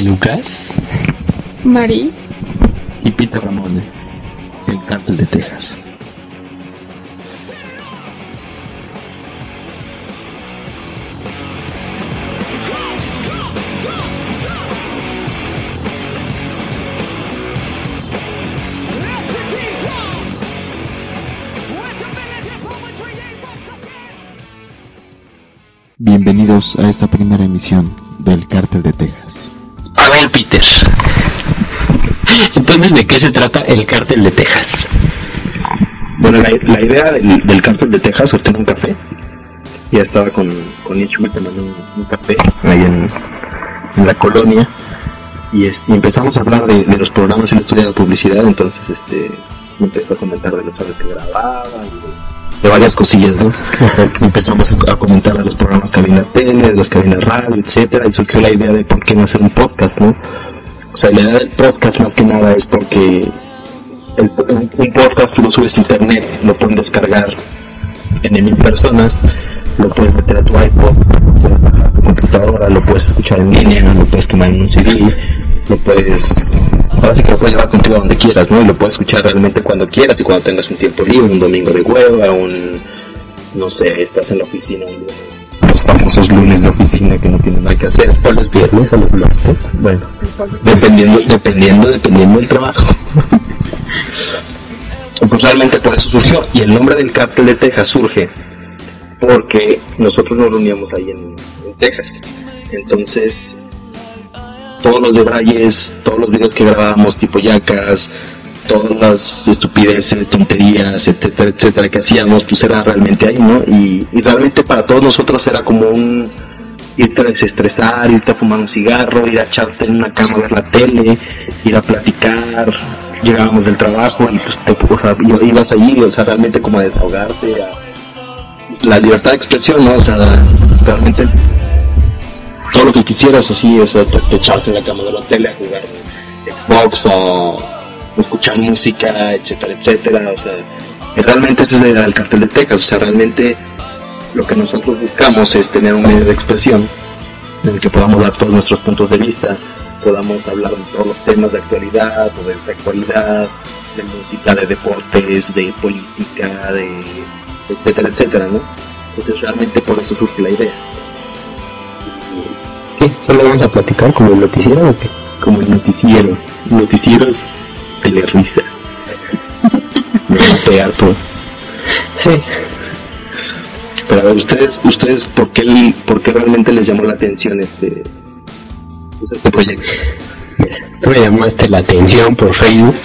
Lucas. Mari. Y Peter Ramón, el cártel de Texas. Bienvenidos a esta primera emisión del Cártel de Texas. A ver, Peter. Entonces, ¿de qué se trata el Cártel de Texas? Bueno, la, idea del, Cártel de Texas, en un café. Ya estaba con, con Ichu tomando un, un, café ahí en, la colonia. Y, empezamos a hablar de, los programas en estudio de publicidad. Entonces, este empezó a comentar de las horas que grababa y de varias cosillas, ¿no? Empezamos a, comentar de los programas la tele, de los que había en la radio, etcétera, y surgió la idea de por qué no hacer un podcast, ¿no? O sea, la idea del podcast más que nada es porque el, un podcast tú lo subes a internet, lo pueden descargar en mil personas, lo puedes meter a tu iPod, a tu computadora, lo puedes escuchar en línea, lo puedes tomar en un CD, lo puedes ahora sí que lo puedes llevar contigo donde quieras, ¿no? Y lo puedes escuchar realmente cuando quieras y cuando tengas un tiempo libre, un domingo de hueva, un, no sé, estás en la oficina un lunes, los famosos lunes de oficina que no tienen nada que hacer, o los viernes o los martes, bueno, dependiendo, dependiendo, dependiendo del trabajo. pues realmente por eso surgió, y el nombre del cártel de Texas surge porque nosotros nos reuníamos ahí en Texas. Entonces, todos los debrayes, todos los videos que grabábamos, tipo yacas, todas las estupideces, tonterías, etcétera, etcétera, que hacíamos, pues era realmente ahí, ¿no? Y, realmente para todos nosotros era como un irte a desestresar, irte a fumar un cigarro, ir a echarte en una cama a ver la tele, ir a platicar, llegábamos del trabajo y pues te, o ibas allí, o sea, realmente como a desahogarte, a, la libertad de expresión, ¿no? O sea, realmente todo lo que quisieras así, o sea, te, echarse en la cama de la tele a jugar Xbox o escuchar música, etcétera, etcétera, o sea, realmente ese es el cartel de Texas, o sea, realmente lo que nosotros buscamos es tener un medio de expresión en el que podamos dar todos nuestros puntos de vista, podamos hablar de todos los temas de actualidad o de sexualidad, de música, de deportes, de política, de etcétera, etcétera, ¿no? Entonces realmente por eso surge la idea. ¿Solo vamos a platicar como el noticiero o qué? Como el noticiero. Noticieros de la risa. Me va a pegar por... Sí. Pero a ver, ustedes, ustedes, ¿por qué, ¿por qué realmente les llamó la atención este, pues, este proyecto? me llamaste la atención por Facebook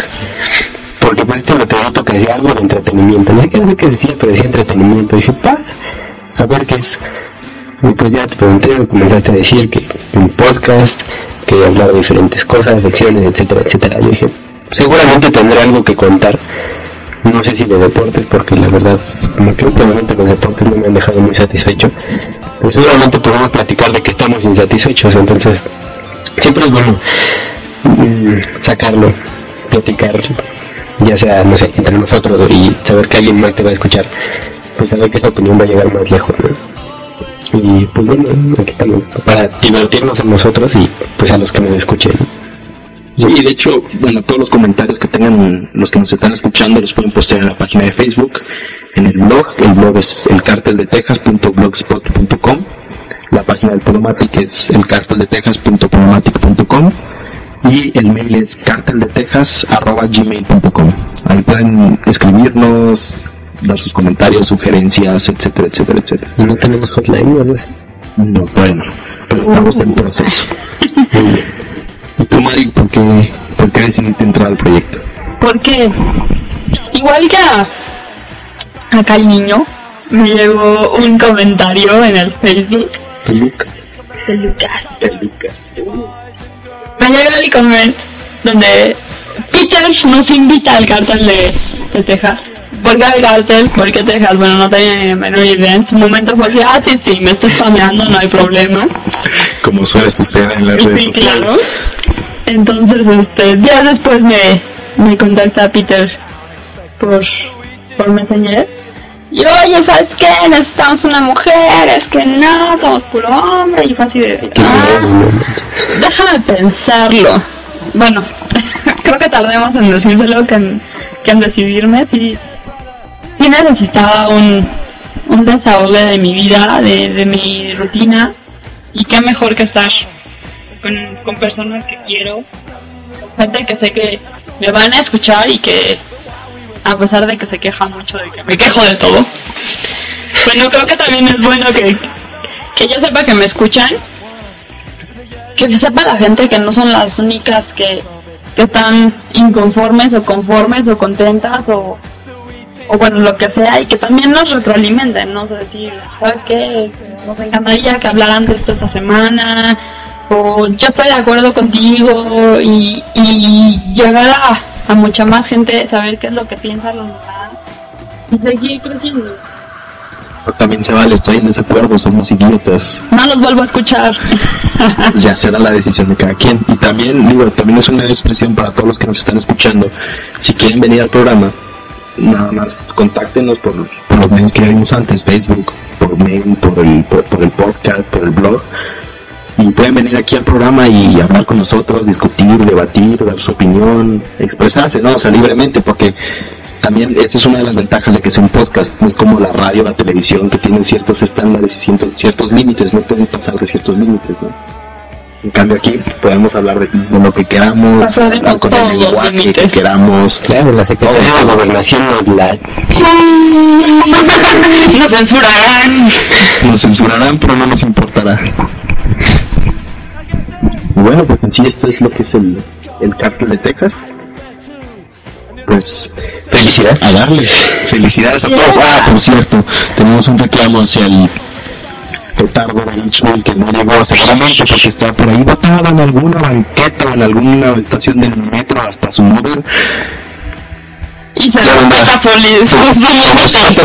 porque pues este proyecto que decía algo de entretenimiento. No sé qué, qué decía, pero decía entretenimiento. Y dije, pa, a ver qué es. Y pues ya te pregunté, me comenzaste a decir que un podcast, que hablaba de diferentes cosas, lecciones, etcétera, etcétera. Yo dije, seguramente tendré algo que contar. No sé si de deportes, porque la verdad, que últimamente los deportes no me han dejado muy satisfecho. Pero seguramente podemos platicar de que estamos insatisfechos, entonces siempre es bueno mm, sacarlo, platicar, ya sea, no sé, entre nosotros y saber que alguien más te va a escuchar, pues saber que esa opinión va a llegar más lejos. ¿no? Y pues bueno, aquí estamos para divertirnos a nosotros y pues a los que nos escuchen. Sí, y de hecho, bueno, todos los comentarios que tengan los que nos están escuchando los pueden postear en la página de Facebook, en el blog, el blog es elcarteldetejas.blogspot.com, la página del Podomatic es elcarteldetejas.podomatic.com y el mail es carteldetejas.gmail.com. Ahí pueden escribirnos, dar sus comentarios, sugerencias, etcétera, etcétera, etcétera. ¿No tenemos hotline o No, todavía pero estamos en proceso. ¿Y tú, Mari, por qué, por qué decidiste entrar al proyecto? Porque, igual que a, acá el niño, me llegó un comentario en el Facebook. ¿De Lucas? De Lucas. De Lucas. Me llegó el comment donde Peter nos invita al cartel de, de Texas ¿Por cartel? ¿Por qué Texas? Bueno, no tenía ni la menor idea. En su momento fue así, ah, sí, sí, me estoy spameando, no hay problema. Como suele suceder en las redes sí, claro. Entonces, este, días después me, me contacta Peter por, por Messenger. Y oye, ¿sabes qué? Necesitamos una mujer, es que no, somos puro hombre. Y fue así de... Ah, Déjame pensarlo. Bueno, creo que tardemos en decírselo que en, que en decidirme. Sí, necesitaba un, un desahogo de mi vida, de, mi rutina. Y qué mejor que estar con, personas que quiero, gente que sé que me van a escuchar y que a pesar de que se queja mucho de que me quejo de todo. Bueno, creo que también es bueno que, que yo sepa que me escuchan, que sepa la gente que no son las únicas que, que están inconformes o conformes o contentas o, o bueno, lo que sea, y que también nos retroalimenten, ¿no? O sea, decir, ¿sabes qué? Nos encantaría que hablaran de esto esta semana, o yo estoy de acuerdo contigo, y, y llegar a, a mucha más gente, saber qué es lo que piensan los demás, y seguir creciendo. También se vale, estoy en desacuerdo, somos idiotas. No los vuelvo a escuchar. ya será la decisión de cada quien. Y también, digo, también es una expresión para todos los que nos están escuchando. Si quieren venir al programa, nada más contáctenos por, por los medios que ya vimos antes, Facebook, por mail, por el, por, el podcast, por el blog. Y pueden venir aquí al programa y hablar con nosotros, discutir, debatir, dar su opinión, expresarse, ¿no? O sea, libremente, porque también esta es una de las ventajas de que sea un podcast, no es como la radio, la televisión, que tienen ciertos estándares y ciertos, ciertos límites, no pueden pasar de ciertos límites, ¿no? En cambio aquí podemos hablar de, de lo que queramos, Pasaremos con todos el lenguaje que queramos. Claro, la Secretaría de Gobernación nos la... Nos censurarán. Nos censurarán, pero no nos importará. Bueno, pues en sí esto es lo que es el, el cártel de Texas. Pues felicidades a darle. Felicidades a todos. Ah, por cierto, tenemos un reclamo hacia el petardo de Hitchcock que no llegó seguramente porque está por ahí botado en alguna banqueta o en alguna estación del metro hasta su mother. Y se respeta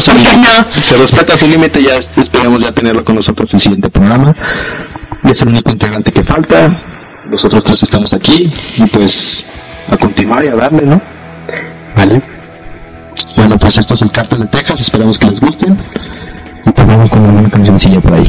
su límite. Se respeta su límite, ya esperamos ya tenerlo con nosotros en el siguiente programa. Es el único integrante que falta. Los otros tres estamos aquí y pues a continuar y a darle, ¿no? ¿Vale? Bueno, pues esto es el Cartel de Texas, esperamos que les gusten. Y vamos con una cancioncilla por ahí.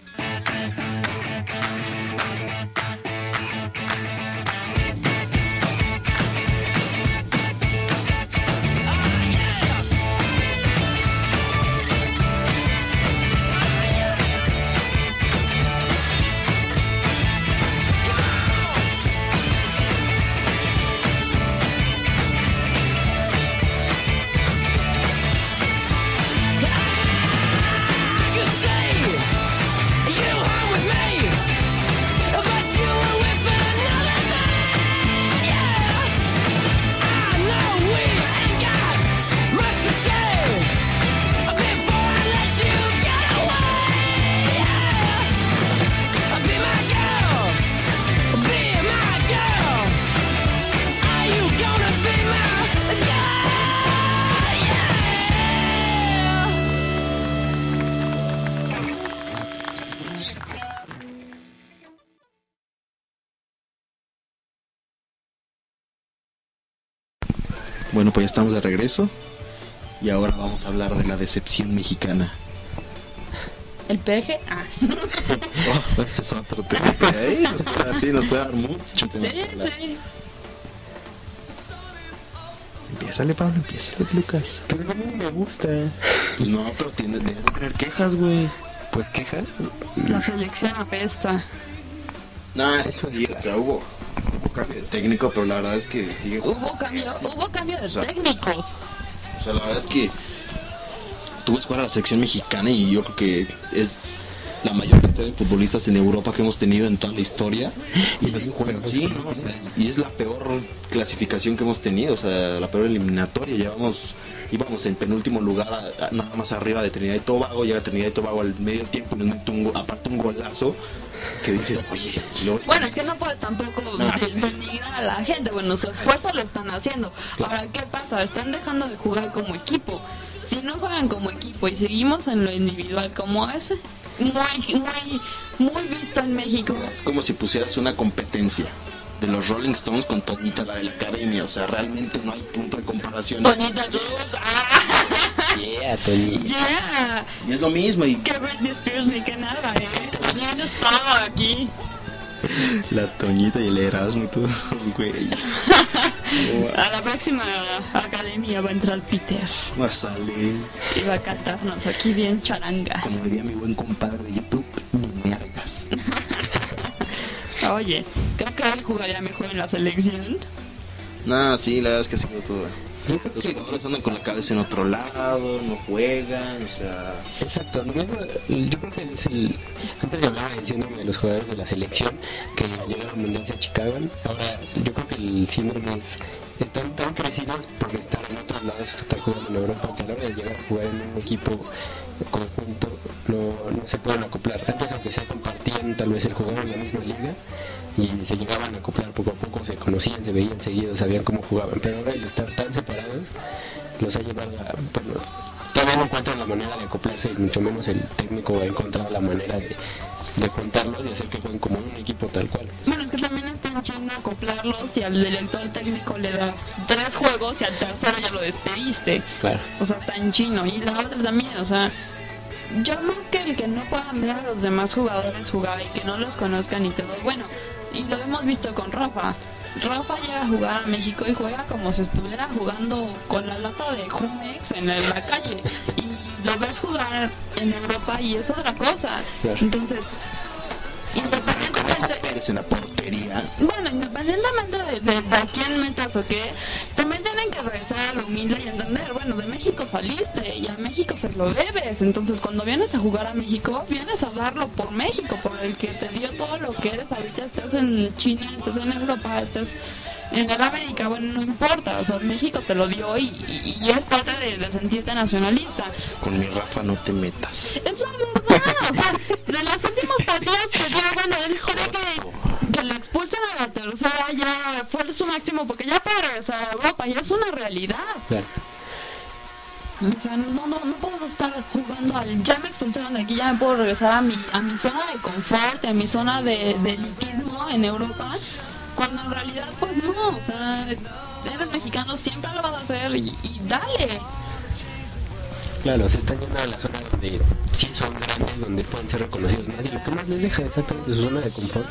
Bueno, pues ya estamos de regreso. Y ahora vamos a hablar de la decepción mexicana. El peje. Ah. Oh, ese es otro tema. que ahí nos puede- sí, nos puede dar mucho tema Sí, sí. Empiézale, Pablo, empiézale, Lucas. Pero no me gusta. Pues no, pero tiene, debes de tener quejas, güey. Pues quejas. La selección apesta. No, eso sí, o sea, hubo, técnico, pero la verdad es que sigue. Hubo cambio, hubo cambio de O sea, técnicos. O sea, la verdad es que tú ves jugar a la selección mexicana y yo creo que es la mayor cantidad de futbolistas en Europa que hemos tenido en toda la historia. Y, sí, ¿no? O sea, y es la peor clasificación que hemos tenido, o sea, la peor eliminatoria. Llevamos, íbamos en penúltimo lugar, a- a- nada más arriba de Trinidad y Tobago. Llega Trinidad y Tobago al medio tiempo y nos mete un, aparte un golazo que dices, oye, Bueno, es que no puedes tampoco denigrar a la gente. Bueno, su esfuerzo lo están haciendo. Ahora, ¿qué pasa? Están dejando de jugar como equipo. Si no juegan como equipo y seguimos en lo individual como ese, muy, muy, muy visto en México. Es como si pusieras una competencia de los Rolling Stones con Toñita, la de la academia. O sea, realmente no hay punto de comparación. Luz. ¡Ah! Yeah, Tony. Yeah. Y es lo mismo. Y Que Britney Spears ni que nada, ¿eh? Estaba aquí. la Toñita y el Erasmo y todo, güey. A la próxima academia va a entrar Peter Va a salir, y va a cantarnos aquí bien charanga. como diría mi buen compadre de YouTube, ni mergas. Oye, creo que él jugaría mejor en la selección. Nah, sí, la verdad es que ha sido todo. Los jugadores andan con la cabeza en otro lado, no juegan, o sea. Exacto, yo, yo creo que es el. Antes hablaba del síndrome de los jugadores de la selección que al llegar al mundial se achicaban. Ahora, yo creo que el síndrome es. Están tan crecidos porque están en otros lados, están jugando en Europa, que a la hora de llegar a jugar en un equipo conjunto no, no se pueden acoplar. Antes, aunque sea compartían tal vez el jugador en la misma liga y se llegaban a acoplar poco a poco, se conocían, se veían seguidos, sabían cómo jugaban. Pero ahora el estar tan separados los ha llevado a. Bueno, todavía no encuentran la manera de acoplarse, mucho menos el técnico ha encontrado la manera de, de juntarlos y hacer que jueguen como un equipo tal cual. Bueno, es que también están yendo a acoplarlos y al director técnico le das tres juegos y al tercero ya lo despediste. Claro. O sea, está en chino. Y la otra también, o sea, yo más que el que no puedan ver a los demás jugadores jugar y que no los conozcan y todo, bueno, y lo hemos visto con Rafa. Rafa llega a jugar a México y juega como si estuviera jugando con la lata de Jumex en la calle. Y lo ves jugar en Europa y es otra cosa. Claro. Entonces, independientemente... Eres en la portería. Bueno, independientemente de, de, de a quién metas o qué, lo humilde y entender, bueno, de México saliste y a México se lo debes. Entonces, cuando vienes a jugar a México, vienes a darlo por México, por el que te dio todo lo que eres. Ahorita estás en China, estás en Europa, estás en el América, bueno, no importa, o sea, México te lo dio y, y, y es parte de, de sentirte nacionalista. Con mi Rafa no te metas. Es la verdad, o sea, de los últimos partidos que dio, bueno, él cree que, expulsan a la tercera ya fue su máximo, porque ya para regresar a Europa ya es una realidad. Claro. O sea, no, no, no podemos estar jugando al ya me expulsaron de aquí, ya me puedo regresar a mi, a mi zona de confort, a mi zona de, de elitismo en Europa, cuando en realidad pues no, o sea, eres mexicano, siempre lo vas a hacer y, y dale. Claro, se están yendo a la zona donde sí son grandes, donde pueden ser reconocidos más y lo que más les deja exactamente su zona de confort,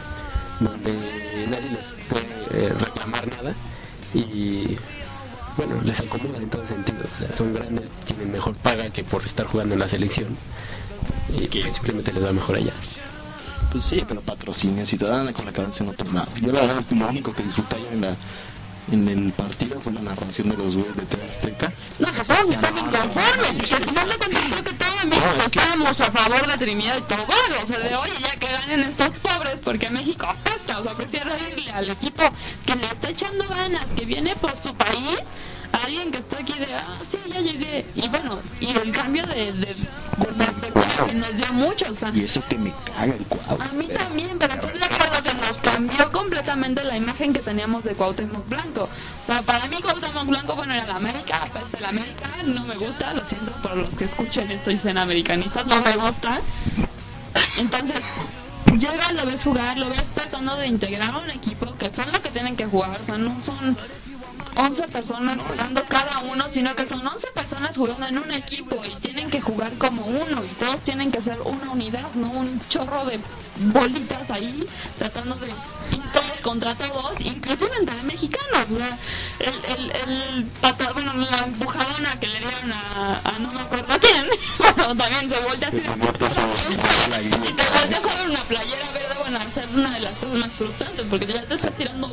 donde nadie les puede eh, reclamar nada y bueno, les acomoda en todo sentido. O sea, son grandes, tienen mejor paga que por estar jugando en la selección y que simplemente les va mejor allá. Pues sí, pero patrocinios y dan con la cabeza en otro lado. Yo la verdad, lo único que disfruté yo en la en el partido fue la narración de los güeyes de TV Azteca. No, que todos están inconformes y que al final de cuentas creo que estábamos a favor de Trinidad y Tobago. O sea, de oye, ya que ganen estos pobres porque México apesta. O sea, prefiero irle al equipo que le está echando ganas, que viene por su país, alguien que está aquí de, ah, sí, ya llegué. Y bueno, y el cambio de, de, de perspectiva que nos dio mucho. O sea, Y eso que me caga el cuadro. a mí también, pero estoy de acuerdo que nos cambió completamente la imagen que teníamos de Cuauhtémoc Blanco. O sea, para mí Cuauhtémoc Blanco, bueno, era la América, aparte de la América, no me gusta, lo siento por los que escuchen esto y sean americanistas, no me gusta. Entonces, llegas, lo ves jugar, lo ves tratando de integrar a un equipo que son los que tienen que jugar, o sea, no son 11 personas jugando cada uno, sino que son 11 personas jugando en un equipo y tienen que jugar como uno y todos tienen que ser una unidad, no un chorro de bolitas ahí tratando de ir todos contra todos, inclusive entre mexicanos. sea, el, el, el pata- bueno, la empujadona que le dieron a, a no me acuerdo a quién, bueno, también se voltea así y te volteas a ver una playera verde, bueno, a ser una de las cosas más frustrantes, porque ya te está tirando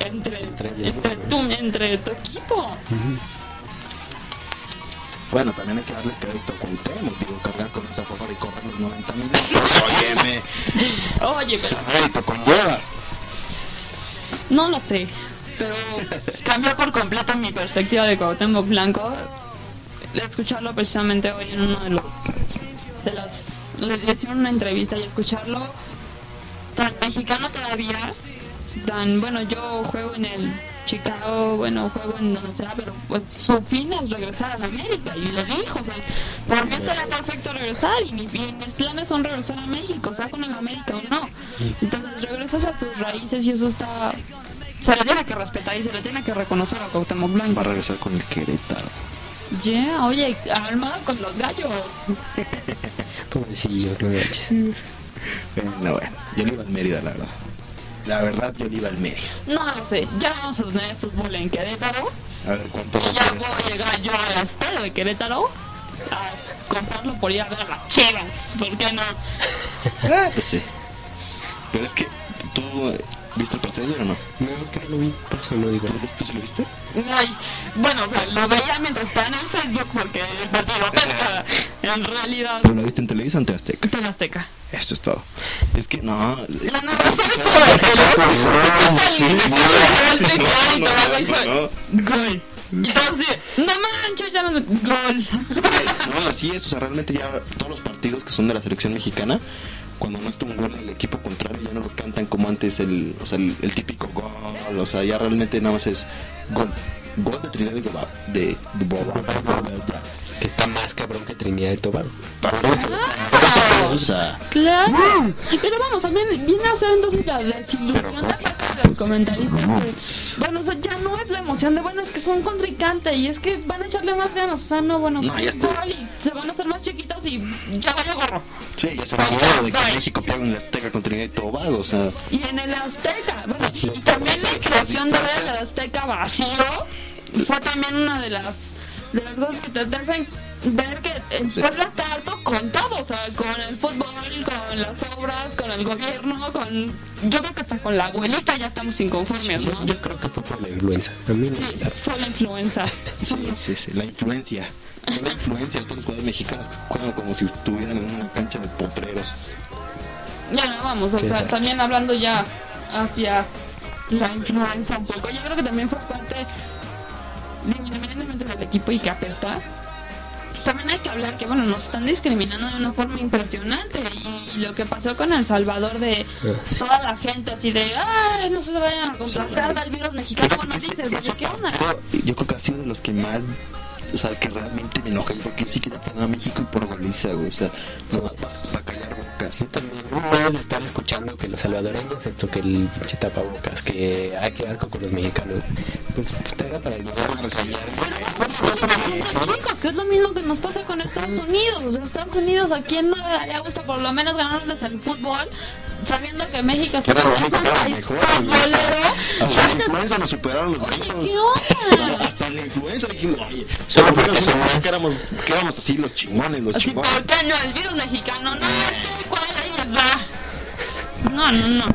entre, Entre entre, tu, entre tu equipo. Bueno, también hay que darle crédito a Cuauhtémoc, digo, cargar con esa forma y correr los 90 minutos. Óyeme, Oye, pero mérito conlleva. no lo sé, pero cambió por completo mi perspectiva de Cuauhtémoc Blanco. Escucharlo precisamente hoy en uno de los de las le hicieron una entrevista y escucharlo tan mexicano todavía tan bueno yo juego en el Chicago bueno juego en donde sea pero pues su fin es regresar a la América y lo dijo o sea por mí estaría perfecto regresar y, mi- y mis planes son regresar a México sea con el América o no entonces regresas a tus raíces y eso está se le tiene que respetar y se le tiene que reconocer a Cuauhtémoc Blanco Va a regresar con el Querétaro. yeah, oye armado con los gallos Pobrecillos, no manches. Bueno, bueno, yo le iba al Mérida, la verdad. La verdad, yo le iba al Mérida. no lo sé ya vamos a tener fútbol en Querétaro A ver cuánto Y ya voy a llegar yo al estadio de Querétaro a comprarlo por ir a ver a las chivas. ¿Por qué no? Ah, pues sí. Pero es que, ¿tú viste el partido o no? No, es que no lo vi, por eso no digo. ¿Tú, tú sí lo viste? Ay, bueno, o sea, lo veía mientras estaba en el Facebook porque el partido pesa. En realidad, ¿Pero lo viste en Televisa o en Azteca? en Azteca. Esto es todo. Es que no. La narración estuvo de no, Gol. Y todos así, no manches, ya no Gol. No, así es, o sea, realmente ya todos los partidos que son de la selección mexicana, cuando no un gol del equipo contrario, ya no lo cantan como antes el, o sea, el, el típico gol, o sea, ya realmente nada más es gol, gol de Trinidad y Tobago, de, de Tobago, ya. Que está más cabrón que Trinidad y Tobago. O sea, Claro. Pero vamos, también viene a ser entonces la desilusión de parte de los comentaristas. bueno, o sea, ya no es la emoción de, bueno, es que son contrincante y es que van a echarle más ganas. O sea, no, bueno, No, ya está. y se van a hacer más chiquitos y ya vaya gorro. sí, ya se habló de que México pierda en Azteca con Trinidad y Tobago, o sea, Y en el Azteca, bueno, y también la creación de ver el Azteca vacío fue también una de las de las cosas que te hacen ver que el Sí. pueblo está harto con todo, o sea, con el fútbol, con las obras, con el gobierno, con yo creo que hasta con la abuelita ya estamos inconformes, ¿no? Yo creo que fue por la influenza. A mí no Sí, da. fue la influenza. sí, sí, sí, la influencia. La influencia de estos jugadores mexicanos juegan como si estuvieran en una cancha de potreros. Ya no vamos, o sea, también hablando ya hacia la influencia un poco. Yo creo que también fue parte, independientemente del equipo y que apesta, también hay que hablar que, bueno, nos están discriminando de una forma impresionante. Y lo que pasó con El Salvador de toda la gente así de, ay, no se vayan a contagiar del virus mexicano. Bueno, dices, oye, ¿qué onda? Yo creo que ha sido de los que más, o sea, que realmente me enoja, porque yo sí quiero poner a México y por goliza, güey, o sea, nomás para, para callar tapabocas. Sí, también. Una vez estar escuchando que los salvadoreños, esto que el pinche tapabocas, que hay que dar con los mexicanos. Pues puta, era para ayudar a reseñar. chicos, que es lo mismo que nos pasa con Estados Unidos. O sea, Estados Unidos, ¿a quién no le daría gusto por lo menos ganarles el fútbol? Sabiendo que México es un país mejor, futbolero. Nos superaron los Oye. ¿qué onda? Influenza dijimos, oye, Solo porque somos- que éramos, que éramos así los chingones, los Así, chingones. ¿por qué no? El virus mexicano, no, ¿cuál ahí va? No, no, no.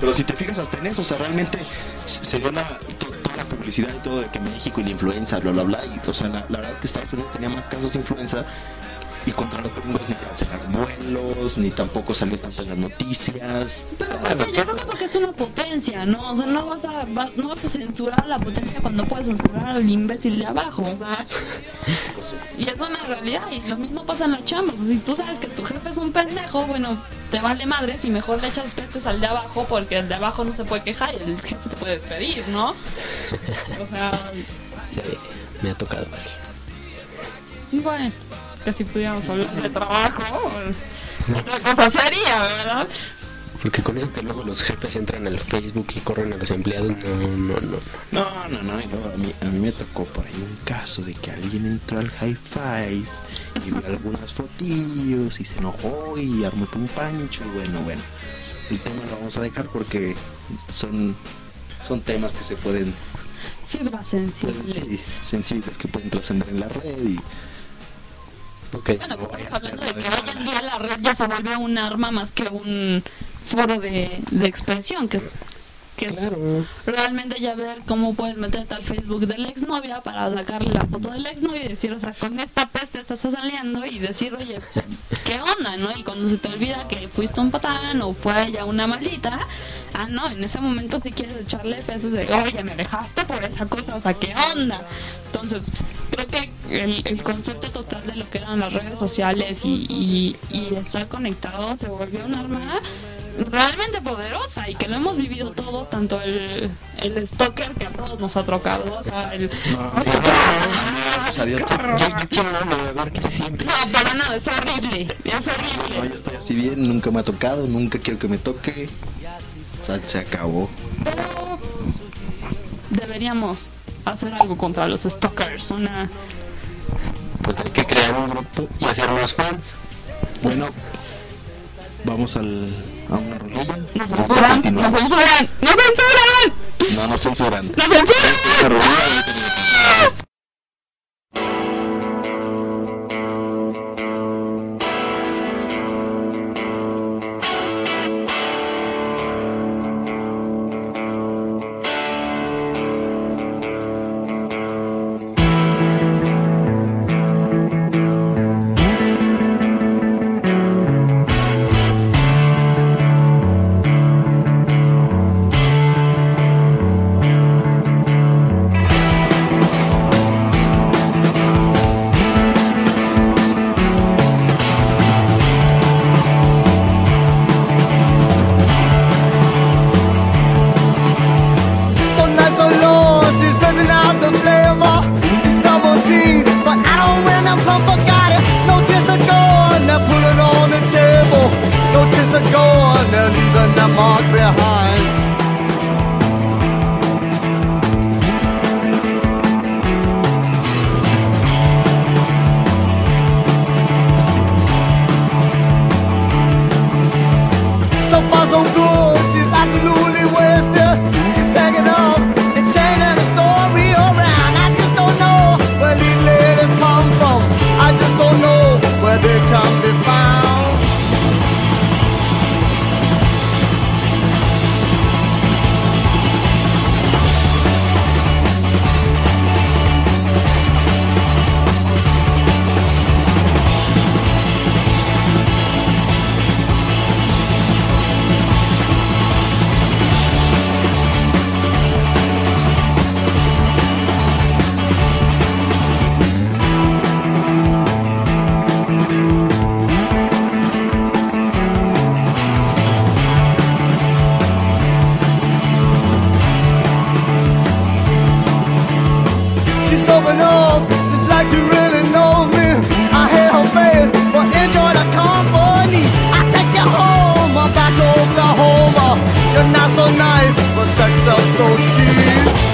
Pero si te fijas hasta en eso, o sea, realmente se se dio la, to- toda la publicidad y todo de que México y la influenza, bla, bla, bla. Y, o sea, la, la verdad que Estados Unidos tenía más casos de influenza y contra los gringos ni cancelaron vuelos, ni tampoco salió tanto en las noticias. Pero yo creo que porque es una potencia, ¿no? O sea, no vas a, va- no vas a censurar a la potencia cuando puedes censurar al imbécil de abajo, o sea. Y es una realidad, y lo mismo pasa en las chambas. O sea, si tú sabes que tu jefe es un pendejo, bueno, te vale madres y mejor le echas pestes al de abajo porque el de abajo no se puede quejar y el jefe te puede despedir, ¿no? O sea, Sí, me ha tocado. bueno, que si pudiéramos hablar de trabajo, otra cosa sería, ¿verdad? Porque con eso que luego los jefes entran al Facebook y corren a los empleados, no, no, no. No, no, no, y luego a mí, a mí me tocó por ahí un caso de que alguien entró al high five y vio algunas fotillos y se enojó y armó un pancho y bueno, bueno. El tema lo vamos a dejar porque son, son temas que se pueden, Fibra sensible. sí, sensibles que pueden trascender en la red y Bueno, como hablando de que hoy en día la red ya se volvió un arma más que un foro de, de expresión, que, que es Claro. realmente ya ver cómo puedes meterte al Facebook de la exnovia para sacarle la foto del exnovio y decir, o sea, con esta peste estás saliendo y decir, oye, ¿qué onda, no? Y cuando se te olvida que fuiste un patán o fue ella una maldita, ah, no, en ese momento si quieres echarle pesos de, oye, me dejaste por esa cosa, o sea, ¿qué onda? Entonces, creo que el, el concepto total de lo que eran las redes sociales y, y, y estar conectado se volvió un arma realmente poderosa y que lo hemos vivido todo, tanto el, el stalker que a todos nos ha trocado, o sea, el... gracias a Dios. Yo, yo quiero no. No, para nada, es horrible, es No, horrible. yo estoy así bien, nunca me ha tocado, nunca quiero que me toque. O sea, se acabó. Pero deberíamos hacer algo contra los stalkers, una... Pues hay que crear un grupo y hacer unos fans. Bueno, vamos al, a una rolilla. ¡Nos censuran! ¡Nos censuran! ¡Nos censuran! No, no censuran. ¡Nos censuran! but sex sells so cheap.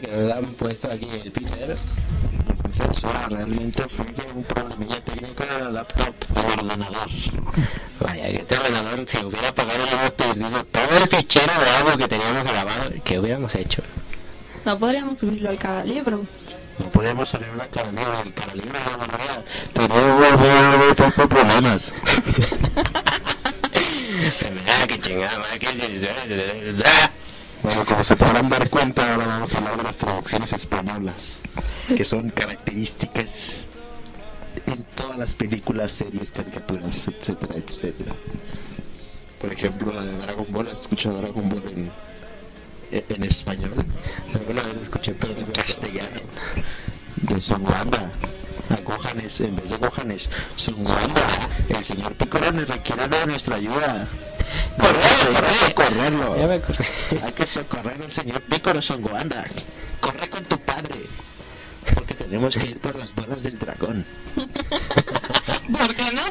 Que nos han puesto aquí el Peter. Censura realmente fue un problemilla técnico de la laptop del ordenador. Vaya, que este ordenador, si hubiera apagado, hubiéramos perdido todo el fichero de audio que teníamos grabado. ¿Qué hubiéramos hecho? No podríamos subirlo al cada libro. No podíamos salir una cara libre, el cara libre de la manera. Tenía pocos problemas. Que chingada, que... Bueno, como se podrán dar cuenta, ahora vamos a hablar de las traducciones españolas, que son características en todas las películas, series, caricaturas, etcétera, etcétera. Por ejemplo, la de Dragon Ball, ¿has escuchado Dragon Ball en, en español? Alguna vez escuché, pero en castellano. De Son Wanda. A Gohan es, en vez de Gohan es Son Wanda. El señor Piccolo nos requiere de nuestra ayuda. Corre, Hay que socorrerlo. Hay que socorrer al señor Piccolo Son Wanda. Corre con tu padre. Porque tenemos que ir por las bolas del dragón. ¿Por qué no?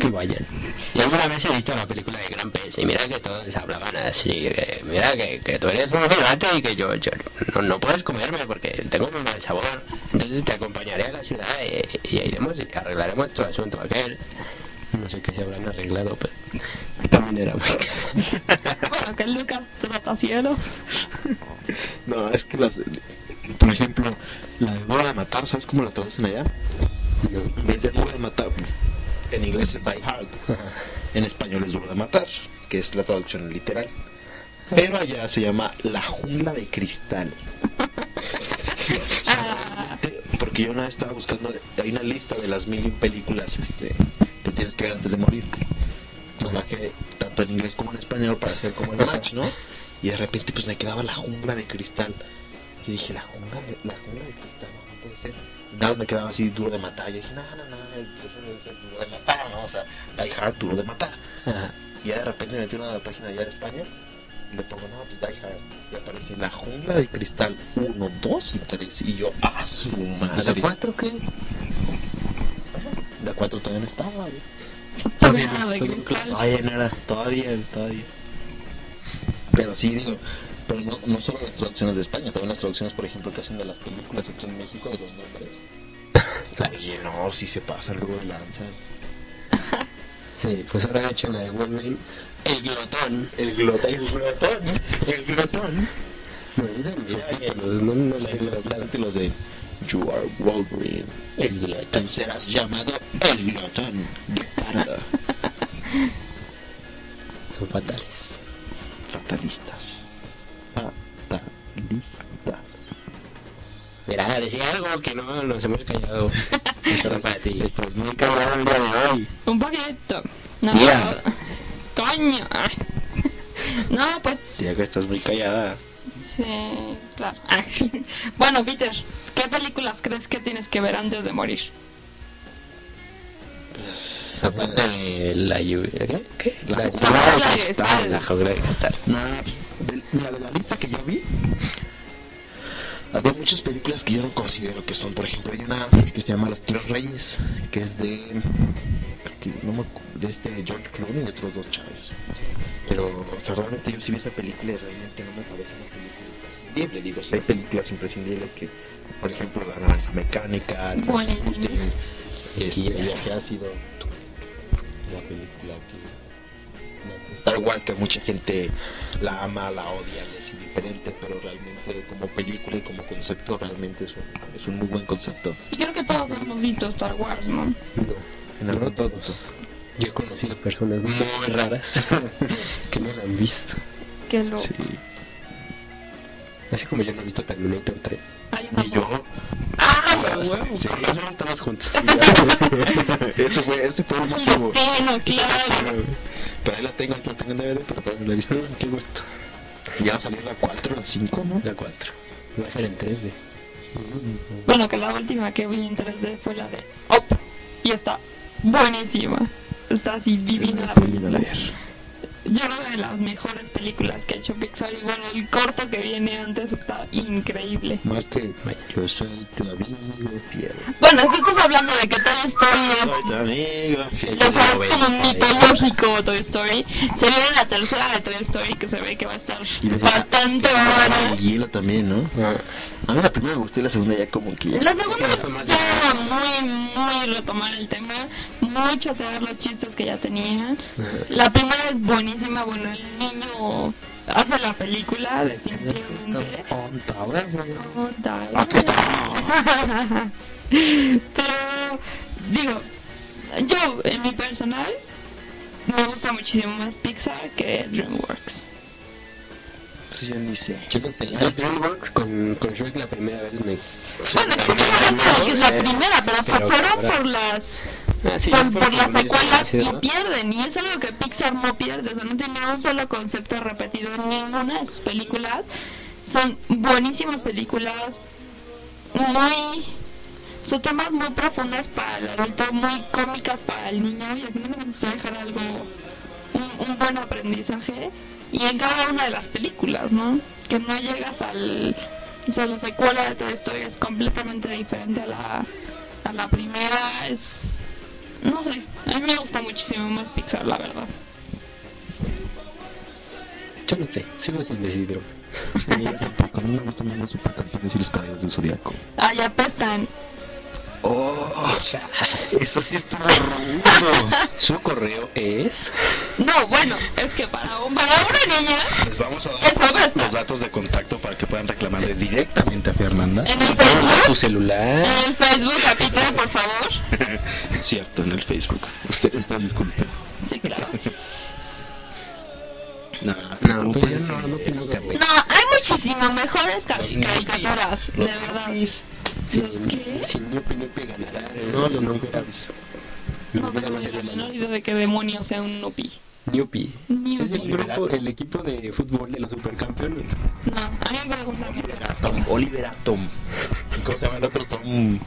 Que vayan. Y alguna vez he visto la película de Gran Pez y mira que todos hablaban así, que mira que, que tú eres un gigante y que yo, yo no, no puedes comerme porque tengo un mal sabor. Entonces te acompañaré a la ciudad y, y iremos y arreglaremos tu asunto aquel. No sé qué se habrán arreglado, pero también era muy. Bueno, que Lucas trata cielos. No, es que las... Por ejemplo, la de Dura de Matar, ¿sabes cómo la traducen allá? En vez de Dura de Matar, en inglés es Die Hard. En español es Dura de Matar, que es la traducción literal. Pero allá se llama La Jungla de Cristal. Porque yo una vez estaba buscando, hay una lista de las mil y películas este, que tienes que ver antes de morir. Pues bajé tanto en inglés como en español para hacer como el match, ¿no? Y de repente pues me quedaba la jungla de cristal. Yo dije, la jungla de, la jungla de cristal, no puede ser. Nada, me quedaba así duro de matar. Y dije, no, no, no, ser duro de matar, ¿no? O sea, Die Hard, duro de matar. Y ya de repente me metí una página allá de España y le pongo, no, pues Die Hard. Y aparece la jungla de cristal 1, 2 y 3. Y yo, ah, su madre. ¿La cuatro qué? La 4 todavía no estaba, güey. Todavía no era, todavía, todavía. Pero sí, digo, pero no, no solo las traducciones de España, también las traducciones, por ejemplo, que hacen de las películas aquí en México de los nombres. Oye, no, si se pasa luego de lanzas. Sí, pues ahora he hecho la de Wolverine. El glotón. El glotón, el glotón, el glotón. No, dicen los Mira, subtítulos, no, no Sí, leí los de You are Wolverine. El glotón. Serás llamado el glotón de parda. Son fatales. Fatalistas. Mira, decía algo que no nos hemos callado. Estás, estás muy callado el día de hoy. Un poquito. No, Tía. Coño. No, pues Tía, que estás muy callada. sí, claro. Bueno, Peter, ¿qué películas crees que tienes que ver antes de morir? Aparte de la lluvia. ¿Qué? La La de. La jugada de cristal. Nah, de, mira, de la lista que yo vi, había muchas películas que yo no considero que son, por ejemplo, hay una que se llama Los Tres Reyes, que es de, que no me acu- de este George Clooney y otros dos chavos. Pero, o sea, realmente yo sí vi esa película y realmente no me parece una película imprescindible. Digo, si hay películas imprescindibles que, por ejemplo, La Naranja Mecánica. Rasputin, este, El Viaje Ácido, la película que Star Wars que mucha gente la ama, la odia, le es indiferente, pero realmente como película y como concepto realmente es un, es un muy buen concepto. Y creo que todos hemos visto Star Wars, ¿no? No, En no todos. Yo he conocido personas muy raras que no la han visto. Que lo... Sí. Así como yo no he visto Terminator 3. Ay, Y yo, ¡Ah, pues, huevo! sí, Nosotros estamos juntos. ese fue, ese fue Un motivo. destino, claro. Pero ahí la tengo, aquí la tengo en DVD, pero todavía no la he visto. Qué gusto. Ya va a salir la 4, la 5, ¿no? La 4. Va a ser en 3D. Bueno, que la última que vi en 3D fue la de Op. Y está buenísima. Está así divina la película. Yo creo que de las mejores películas que ha hecho Pixar. Y bueno, el corto que viene antes está increíble. Más que yo soy tu amigo fiel. Bueno, es que estás hablando de que Toy Story Soy tu amigo es fiel. lo más como mitológico Toy Story. Se viene la tercera de Toy Story que se ve que va a estar Y de- bastante buena. El hielo también, ¿no? A mí la primera me gustó y la segunda ya como que... La segunda ya muy, muy retomar el tema, muy chatear los chistes que ya tenían. La primera es buenísima, bueno, el niño hace la película definitivamente. Pero, digo, yo en mi personal me gusta muchísimo más Pixar que DreamWorks. Pues yo ni sé. Yo DreamWorks con, con Shrek la primera vez me... Bueno, es que de es la primera, pero se fueron por las Ah, sí, por, las secuelas y pierden. Y es algo que Pixar no pierde. O sea, no tiene un solo concepto repetido en ninguna de sus películas. Son buenísimas películas. Muy. Son temas muy profundas para el adulto, muy cómicas para el niño. Y al final me gusta dejar algo. Un, un buen aprendizaje. Y en cada una de las películas, ¿no? Que no llegas al. O sea, la secuela de Toy Story es completamente diferente a la, a la primera. Es. No sé, a mí me gusta muchísimo más Pixar, la verdad. Yo no sé, sigo sin decidirme. Sí, tampoco. A mí me gustan más los supercampeones y los caballeros del zodiaco. Ah, ya apestan. Oh, eso sí estuvo rudo. Su correo es... No, bueno, es que para, un, para una niña, Les vamos a Eso dar basta. los datos de contacto para que puedan reclamarle directamente a Fernanda. en el Tu Facebook, celular... en el Facebook, a Peter, por favor. Cierto, en el Facebook. Usted, usted disculpe. Sí, claro. No, No, pues no, no opino que... No, hay muchísimo mejores cari- caricaturas, de verdad. Si, ¿Los qué? si no opino que ganará... No, no, no hubiera visto. No la menor idea de qué demonios sea un Nupi. Newpie. Es el grupo, el equipo de fútbol de los supercampeones. No, a mí me Tom, Oliver Atom. ¿Y ¿Cómo se llama el otro Tom?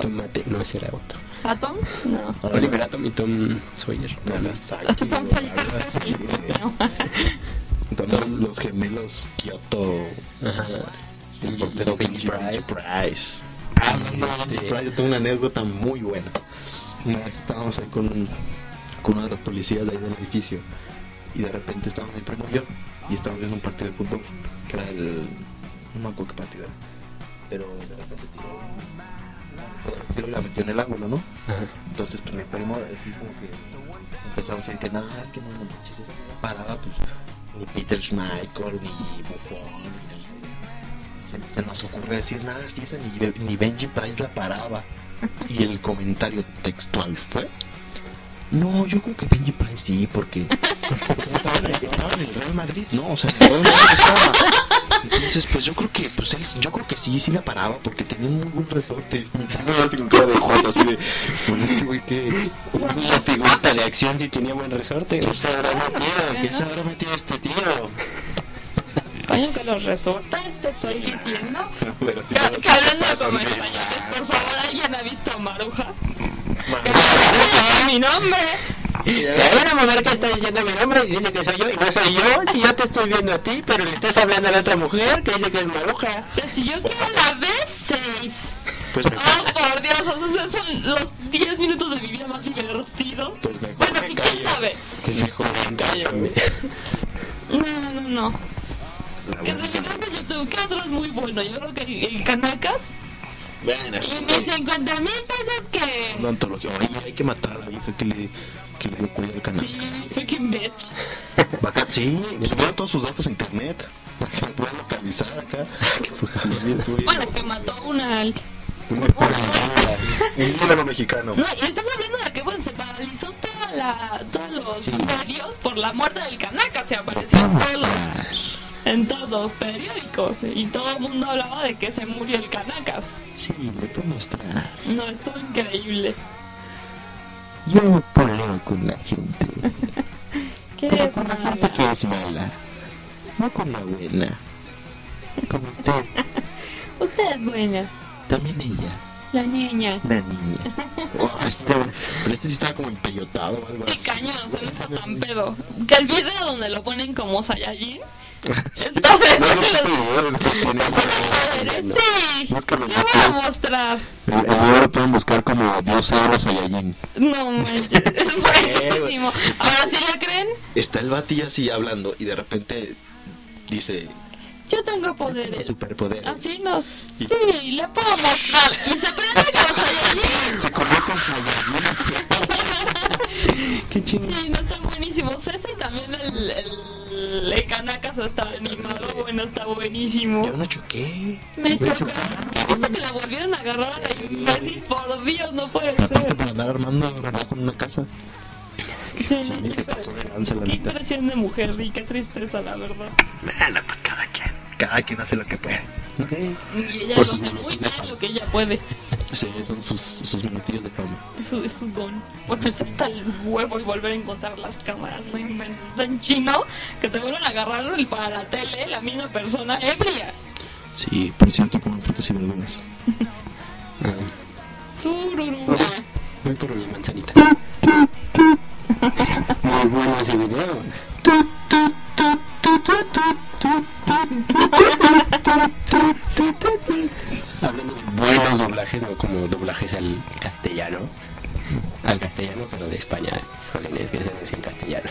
Tomate, no, ese era otro. ¿Atom? No. Oliver Atom y Tom Sawyer. Nagasaki, Tom o Sawyer algo es así. feísimo. Tom, los gemelos Kyoto. Ajá. El portero Benji Price. Benji Este- yo tengo una anécdota muy buena. Una vez estábamos ahí con, un- con uno de los policías de ahí del edificio y de repente estábamos mi primo y yo y estábamos viendo un partido de fútbol que era el... no me acuerdo qué partido era pero de repente tiró tiró y la metió en el ángulo, ¿no? Ajá. Entonces pues mi primo así como que empezamos a decir que nada, es que no, no manches, paraba pues ni Peter Schmeichel, ni Buffon, se, se nos ocurre decir nada, si esa ni, ni Benji Price la paraba. Y el comentario textual fue no, yo creo que Benji Price sí, porque pues, estaba, en el, estaba en el Real Madrid, no, o sea, en el Real Madrid estaba. Entonces, pues yo creo que, pues él, yo creo que sí, sí la paraba porque tenía un muy buen resorte. No, así con cara de joto, así de, bueno, este güey que, Una figurita de acción si tenía buen resorte. ¿qué se habrá metido? ¿Qué se habrá metido este tío? Coño, que los resortes te estoy diciendo. Pero sí, Que, no, que hablando no, como no, españoles, por favor, ¿alguien ha visto Maruja? Mi nombre. Hay una mujer que está diciendo mi nombre y dice que soy yo y no soy yo. Si yo te estoy viendo a ti, pero le estás hablando a la otra mujer que dice que es maruja. Pero si yo quiero la B6. Pues Oh, por Dios, o sea, son los 10 minutos de mi vida más divertidos. pues Bueno, me si quién sabe. Que se jodan, cállame. No, no, no. Video de YouTube, otro es muy bueno. Yo creo que el, el Canacas. Bueno, Y mis 50 mil pesos que. Una antología. Oye, hay que matar a la vieja que le, que le dio cuello al canal. Sí, freaking bitch. Acá, sí, subió todos sus datos a internet. Para que puedan localizar acá. Bueno, es que mató una. Una Un modelo mexicano. No, y estás hablando de que, bueno, se paralizó toda la, todos los medios por la muerte del Kanaka. Se apareció en todos los, en todos los periódicos. Y todo el mundo hablaba de que se murió el Kanaka. Sí, le puedo mostrar. No, estuvo increíble. Yo poleo con la gente. ¿Qué Pero es con la gente que es mala. No con la buena. Como usted. Usted es buena, También ella. la niña. La niña. Oh, este- pero este sí estaba como empellotado o algo Sí, así. cañón, o sea, no está tan pedo. Que el video donde lo ponen como Saiyajin. De No, no, no. Sí, voy a mostrar. Lo pueden buscar como Dios euros Saiyajin. No manches, es buenísimo. Ahora sí lo creen, Está el batillo así hablando y de repente dice yo tengo poderes. superpoderes. Así no. Sí, le puedo mostrar. Y se prende con Saiyajin. Se convierte en Saiyajin. Qué chido. Sí, no está buenísimo. César también el, el, el Kanaka está animado. Bueno, está buenísimo. Yo no choqué. Me chocó. ¿Viste que la volvieron a agarrar a la imbécil? Por Dios, no puede Aparte ser. para andar armando en una casa. Sí, Sí, se pasó de lanza la Qué impresión de mujer y qué tristeza, la verdad. Bueno, pues cada quien. Cada quien hace lo que puede. Y ella Por lo hace muy bien lo que ella puede. Sí, son sus, sus minutillos de fama. Eso es su don. Ponerse hasta el huevo y volver a encontrar las cámaras. No inventes. Tan chino que te vuelven a agarrar el- para la tele la misma persona ebria. Sí, por cierto, como frutas y verduras. Ah, Voy por mi manzanita. Muy bueno ese video. doblajes, no como doblajes al castellano. Al castellano, pero de España. Joder, es que se dice en castellano.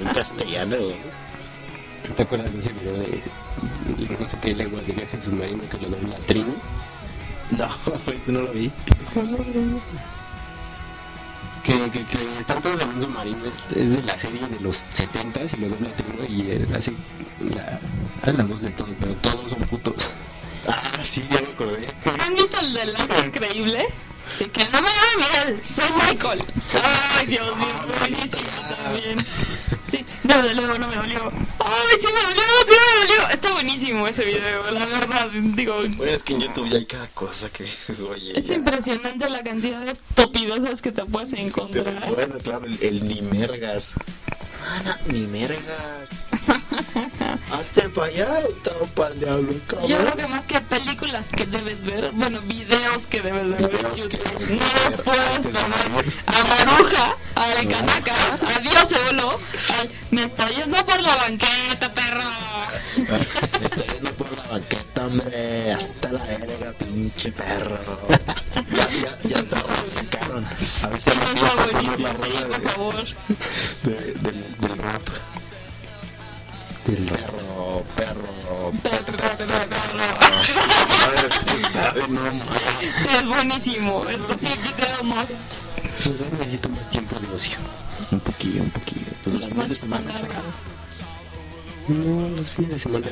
En castellano. ¿Te acuerdas de ese video de no sé qué lenguas de viaje submarino que lo dobla Trini? No, no lo vi. Que, que, que están todos un submarino, es, es de la serie de los 70 y lo dobla Trino y eh, hace la, hace la voz de todos, pero todos son putos. Ah, sí, ya me acordé. ¿Han visto el del lago increíble? Sí, que no me llame Miguel, soy Michael. Ay, Dios mío, buenísimo también. Sí, no, de luego no me dolió. Ay, sí me dolió, sí me dolió. Está buenísimo ese video, la verdad. Digo, Bueno, es que en YouTube ya hay cada cosa que es, oye. es ya. impresionante la cantidad de estupideces que te puedes encontrar. Bueno, claro, el, el ni mergas. Ana, ni mergas. Hazte para allá, todo para el diablo, Yo creo cabrón. que más que películas que debes ver, bueno, videos que debes ver Videos que YouTube, debes no los puedes morir. a Maruja, a la Canaca, a Dios Eolo, al me está yendo por la banqueta, perro. Me estoy yendo por la banqueta, hombre. Pinche perro. Ya, ya, ya lo sacaron. A ver si Está me puedo poner buenísimo, la rola por de, favor. de- del, del rap. Perro, perro, Perro, perro, perro. Sí, es buenísimo, esto sí, video más. Pues yo necesito más tiempo de ocio. Un poquillo, un poquillo. Pues Las las fines de semana. No, los fines de semana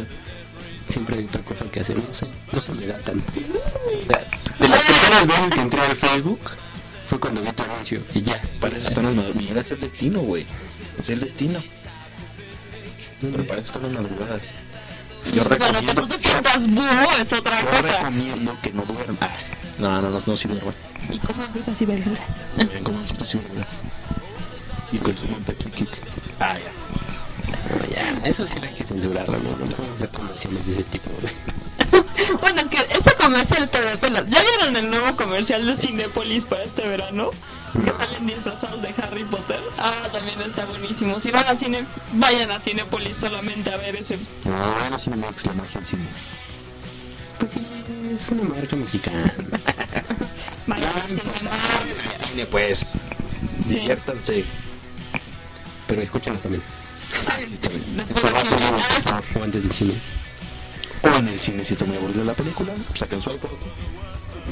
siempre hay otra cosa que hacer, no sé, no se me da tanto. O sea, de las primeras veces que entré al Facebook fue cuando vi tu anuncio y ya. Para eso están las madrugadas. Es el destino, güey. Es el destino. Pero para eso están las madrugadas. Yo bueno, que recomiendo, tú te sientas búho es otra yo cosa. recomiendo que no duerman. Ah, no, no, no, no, sí duerman. Y coman frutas y verduras. Coman frutas y verduras. Y consuman Pepsi Kick. Ah, ya. No, ya, eso sí hay que censurarlo, ¿no? No podemos hacer comerciales de ese tipo, bueno, que ese comercial te depela. ¿Ya vieron el nuevo comercial de Cinepolis para este verano? Que salen disfrazados de Harry Potter. Ah, también está buenísimo. Si van a cine, vayan a Cinepolis solamente a ver ese. No, no Cinemax, la magia del cine. Sí, es una marca mexicana. Vayan a. Cine, pues. Diviértanse. Pero escúchanos también. Después Eso va a de ser terminar. o antes del cine. O en el cine si está muy aburrida la película, saquen su iPod.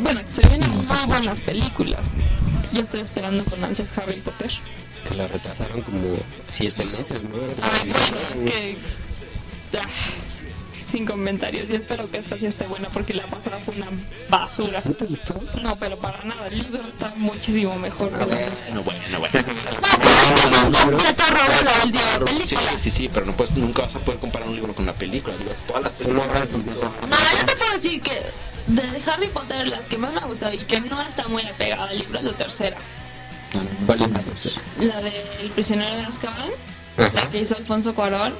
Bueno, se vienen muy buenas películas. Yo estoy esperando con ansias Harry Potter. Que la retrasaron como siete meses, ¿no? Ay, bueno, es que. ah, sin comentarios. Y espero que esta sí esté buena porque la pasada fue una basura. ¿No te gustó? No, pero para nada. El libro está muchísimo mejor que la Bueno, bueno, bueno. No, de Sí, sí, sí, pero no puedes, nunca vas a poder comparar un libro con la película. Digo, todas las películas. No, yo te puedo decir que de Harry Potter las que más me ha gustado y que no está muy apegada al libro es la tercera. ¿Cuál es la tercera? La del prisionero de Azkaban, Ajá. la que hizo Alfonso Cuarón.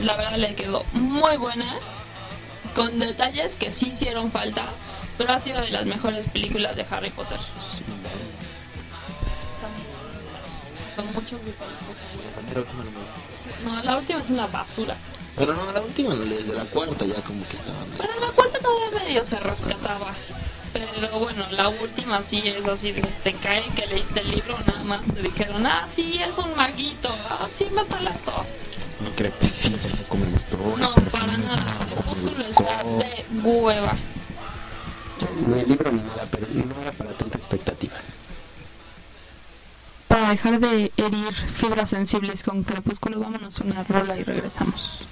La verdad le quedó muy buena, con detalles que sí hicieron falta, pero ha sido de las mejores películas de Harry Potter. Con muchos No, la última es una basura. Pero no, la última, no, desde la cuarta ya como que estaban. Pero la cuarta todavía medio se rescataba. Pero bueno, la última sí es así, de- te cae que leíste el libro, nada más te dijeron, ah, sí, es un maguito, ah, sí, mátala todo. No creo que sí, tampoco me gustó. No, para nada, Crepúsculo está de hueva. Ni el libro ni nada, pero no era para tanta expectativa. Para dejar de herir fibras sensibles con Crepúsculo, vámonos a una rola y regresamos.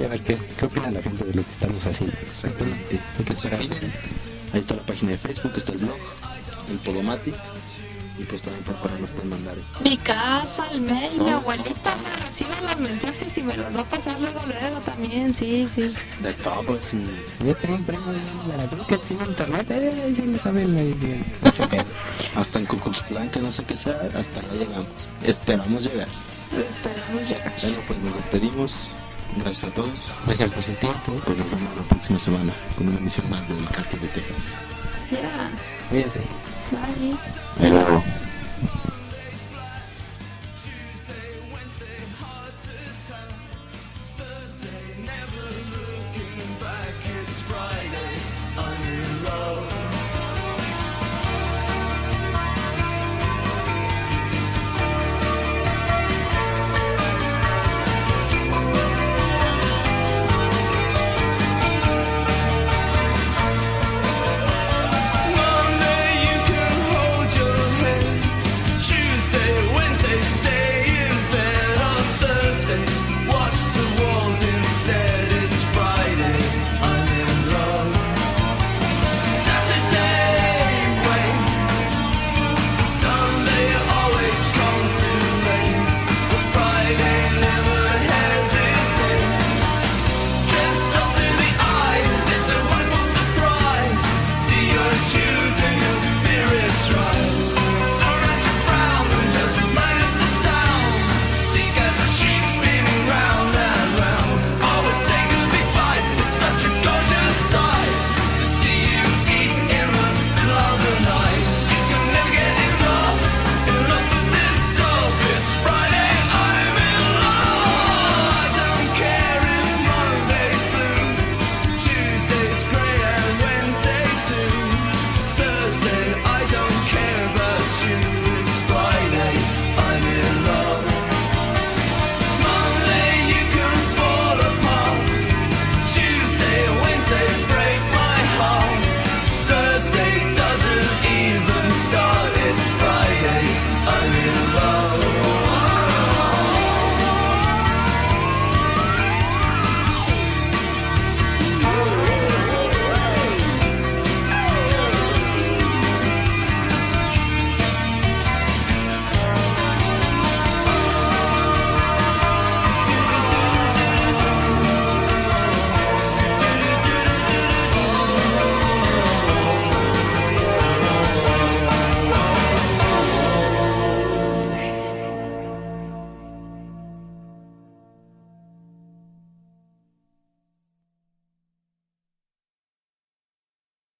Y a ver qué, qué opina la gente de lo que estamos haciendo. Exactamente. Que esperar. Ahí está la página de Facebook, está el blog, el Podomatic. Y pues también por correo nos pueden mandar esto. Mi casa, el mail, mi abuelita me recibe los mensajes y me los va a pasar luego, luego también, sí, sí. De todo, sí. Yo tengo un primo de Veracruz que tiene internet, eh, ya lo saben, le le- mucho pedo. Hasta en Cucuxtlán, que no sé qué sea, hasta allá llegamos. Esperamos llegar. Esperamos llegar. Bueno, pues nos despedimos. Gracias a todos. Gracias por su tiempo. Pues nos vemos la próxima semana con una emisión más del Cartel de Texas. Ya, Cuídense. bye. Hasta luego.